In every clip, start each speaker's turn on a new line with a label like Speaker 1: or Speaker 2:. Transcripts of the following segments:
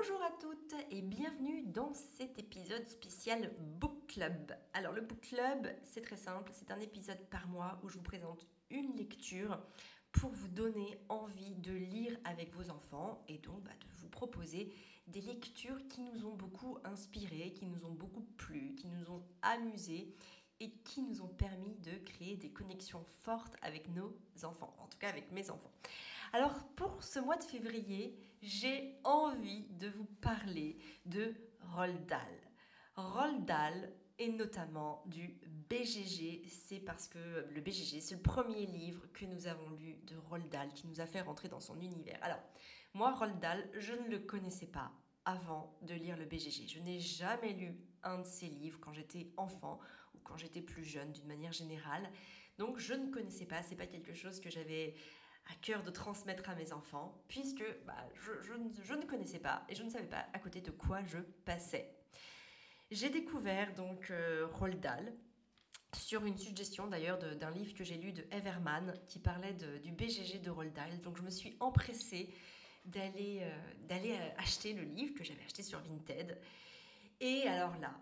Speaker 1: Bonjour à toutes et bienvenue dans cet épisode spécial Book Club. Alors le Book Club, c'est très simple, c'est un épisode par mois où je vous présente une lecture pour vous donner envie de lire avec vos enfants et donc bah, de vous proposer des lectures qui nous ont beaucoup inspirés, qui nous ont beaucoup plu, qui nous ont amusés et qui nous ont permis de créer des connexions fortes avec nos enfants, en tout cas avec mes enfants. Alors pour ce mois de février, j'ai envie de vous parler de. Roald Dahl et notamment du BGG. C'est parce que le BGG, c'est le premier livre que nous avons lu de Roald Dahl qui nous a fait rentrer dans son univers. Alors, moi, Roald Dahl, je ne le connaissais pas avant de lire le BGG. Je n'ai jamais lu un de ses livres quand j'étais enfant ou quand j'étais plus jeune d'une manière générale. Donc je ne connaissais pas, c'est pas quelque chose que j'avais à cœur de transmettre à mes enfants puisque bah, je, ne connaissais pas et je ne savais pas à côté de quoi je passais. J'ai découvert donc euh, Roald Dahl sur une suggestion d'ailleurs d'un livre que j'ai lu de Everman qui parlait du BGG de Roald Dahl. Donc je me suis empressée d'aller euh, d'aller euh, acheter le livre que j'avais acheté sur Vinted. Et alors là,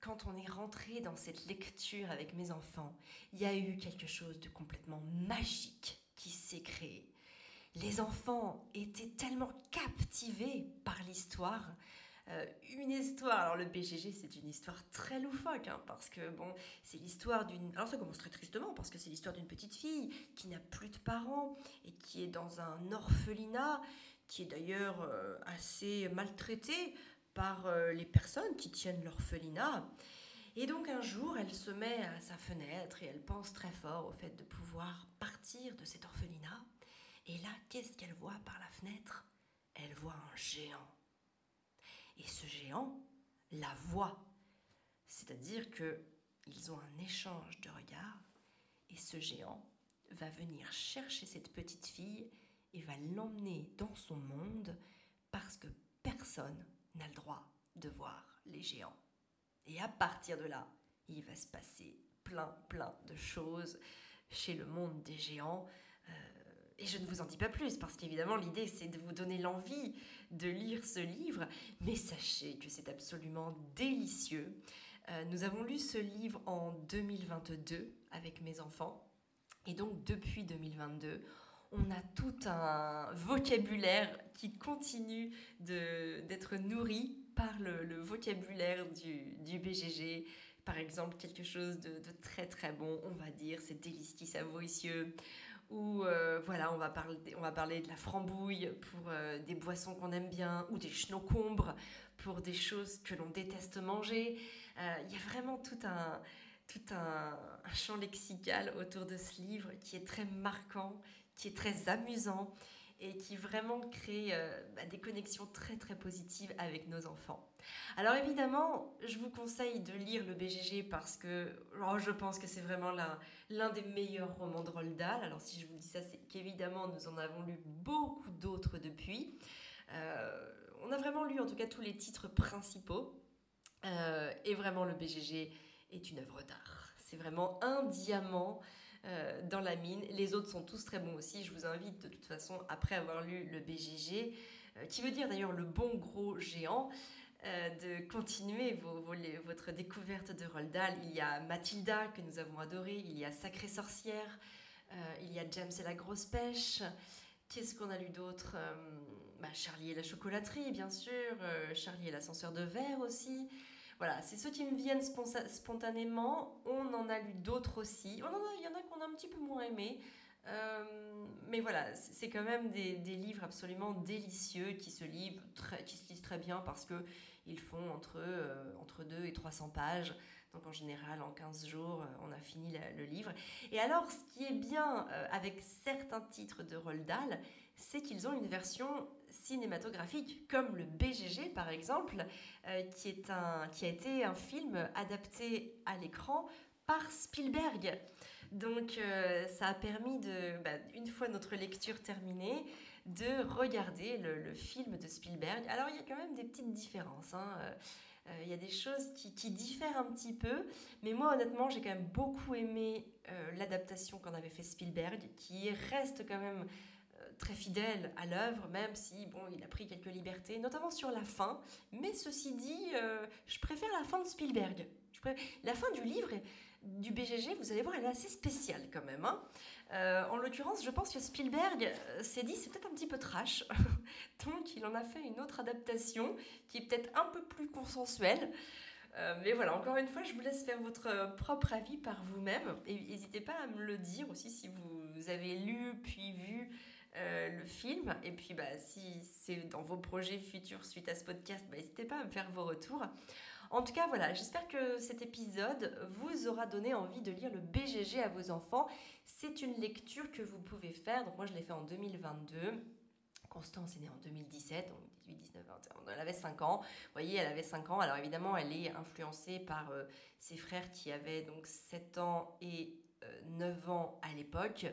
Speaker 1: quand on est rentré dans cette lecture avec mes enfants, il y a eu quelque chose de complètement magique qui s'est créé. Les enfants étaient tellement captivés par l'histoire. Euh, une histoire, alors le BGG c'est une histoire très loufoque, hein, parce que bon, c'est l'histoire d'une... Alors ça commence très tristement, parce que c'est l'histoire d'une petite fille qui n'a plus de parents et qui est dans un orphelinat, qui est d'ailleurs euh, assez maltraité par euh, les personnes qui tiennent l'orphelinat. Et donc un jour, elle se met à sa fenêtre et elle pense très fort au fait de pouvoir partir de cet orphelinat. Et là, qu'est-ce qu'elle voit par la fenêtre? Elle voit un géant. Et ce géant la voit. C'est-à-dire que ils ont un échange de regards et ce géant va venir chercher cette petite fille et va l'emmener dans son monde parce que personne n'a le droit de voir les géants. Et à partir de là, il va se passer plein, plein de choses chez le monde des géants. Euh, et je ne vous en dis pas plus, parce qu'évidemment, l'idée, c'est de vous donner l'envie de lire ce livre. Mais sachez que c'est absolument délicieux. Euh, nous avons lu ce livre en 2022 avec mes enfants. Et donc, depuis 2022, on a tout un vocabulaire qui continue d'être nourri par le, vocabulaire du, BGG. Par exemple, quelque chose de, très très bon, on va dire, c'est délici savoicieux. Ou euh, voilà, on va, parler, on va parler de la frambouille pour euh, des boissons qu'on aime bien, ou des chenocombres pour des choses que l'on déteste manger. Euh, il y a vraiment tout un tout un, champ lexical autour de ce livre qui est très marquant, qui est très amusant et qui vraiment crée euh, bah, des connexions très très positives avec nos enfants. Alors évidemment, je vous conseille de lire le BGG parce que oh, je pense que c'est vraiment l'un des meilleurs romans de Roald Dahl. Alors si je vous dis ça, c'est qu'évidemment nous en avons lu beaucoup d'autres depuis. Euh, on a vraiment lu en tout cas tous les titres principaux. Euh, et vraiment le BGG est une œuvre d'art. C'est vraiment un diamant euh, dans la mine. Les autres sont tous très bons aussi. Je vous invite de toute façon, après avoir lu le BGG, euh, qui veut dire d'ailleurs le bon gros géant, euh, de continuer votre découverte de Roald Dahl. Il y a Mathilda que nous avons adoré, il y a Sacrée Sorcière, il y a James et la grosse pêche. Qu'est-ce qu'on a lu d'autre bah, Charlie et la chocolaterie, bien sûr. Charlie et l'ascenseur de verre aussi. Voilà, c'est ceux qui me viennent spontanément. On en a lu d'autres aussi. il y en a qu'on a un petit peu moins aimé. Euh, mais voilà, c'est quand même des, livres absolument délicieux qui se, lisent très, bien parce qu'ils font entre, euh, entre 2 et 300 pages. Donc en général, en 15 jours, euh, on a fini le livre. Et alors, ce qui est bien avec certains titres de Roald Dahl, c'est qu'ils ont une version cinématographique, comme le BGG par exemple, qui, est un, qui a été un film adapté à l'écran par Spielberg. Donc euh, ça a permis de, bah, une fois notre lecture terminée, de regarder le, film de Spielberg. Alors il y a quand même des petites différences. Hein. Euh, euh, il y a des choses qui, diffèrent un petit peu, mais moi honnêtement j'ai quand même beaucoup aimé l'adaptation qu'en avait fait Spielberg, qui reste quand même très fidèle à l'œuvre, même si bon, il a pris quelques libertés, notamment sur la fin. Mais ceci dit, euh, je préfère la fin de Spielberg. La fin du livre du BGG, vous allez voir, elle est assez spéciale quand même. Hein. Euh, en l'occurrence, je pense que Spielberg s'est dit c'est peut-être un petit peu trash, donc il en a fait une autre adaptation qui est peut-être un peu plus consensuelle. Euh, mais voilà, encore une fois, je vous laisse faire votre euh, propre avis par vous-même. N'hésitez pas à me le dire aussi si vous avez lu puis vu euh, le film. Et puis, bah, si c'est dans vos projets futurs suite à ce podcast, bah, n'hésitez pas à me faire vos retours. En tout cas, voilà, j'espère que cet épisode vous aura donné envie de lire le BGG à vos enfants. C'est une lecture que vous pouvez faire. Donc, moi, je l'ai fait en 2022. Constance est née en 2017, donc 18, 19, 21. Elle avait 5 ans. Vous voyez, elle avait 5 ans. Alors évidemment, elle est influencée par euh, ses frères qui avaient donc 7 ans et 9 euh, ans à l'époque.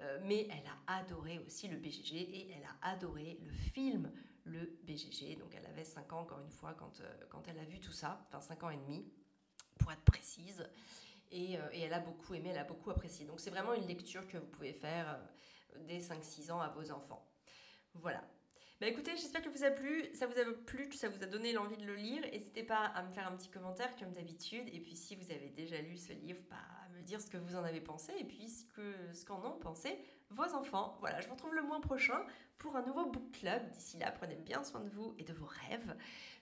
Speaker 1: Euh, mais elle a adoré aussi le BGG et elle a adoré le film le BGG. Donc elle avait 5 ans encore une fois quand, quand elle a vu tout ça, enfin 5 ans et demi pour être précise. Et, et, elle a beaucoup aimé, elle a beaucoup apprécié. Donc c'est vraiment une lecture que vous pouvez faire dès 5-6 ans à vos enfants. Voilà. Bah écoutez, j'espère que vous a plu, ça vous a plu, que ça vous a donné l'envie de le lire. N'hésitez pas à me faire un petit commentaire comme d'habitude. Et puis si vous avez déjà lu ce livre, bah, à me dire ce que vous en avez pensé et puis ce qu'en ont pensé vos enfants. Voilà, je vous retrouve le mois prochain pour un nouveau book club. D'ici là, prenez bien soin de vous et de vos rêves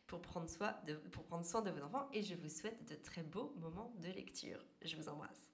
Speaker 1: pour prendre, soin de, pour prendre soin de vos enfants. Et je vous souhaite de très beaux moments de lecture. Je vous embrasse.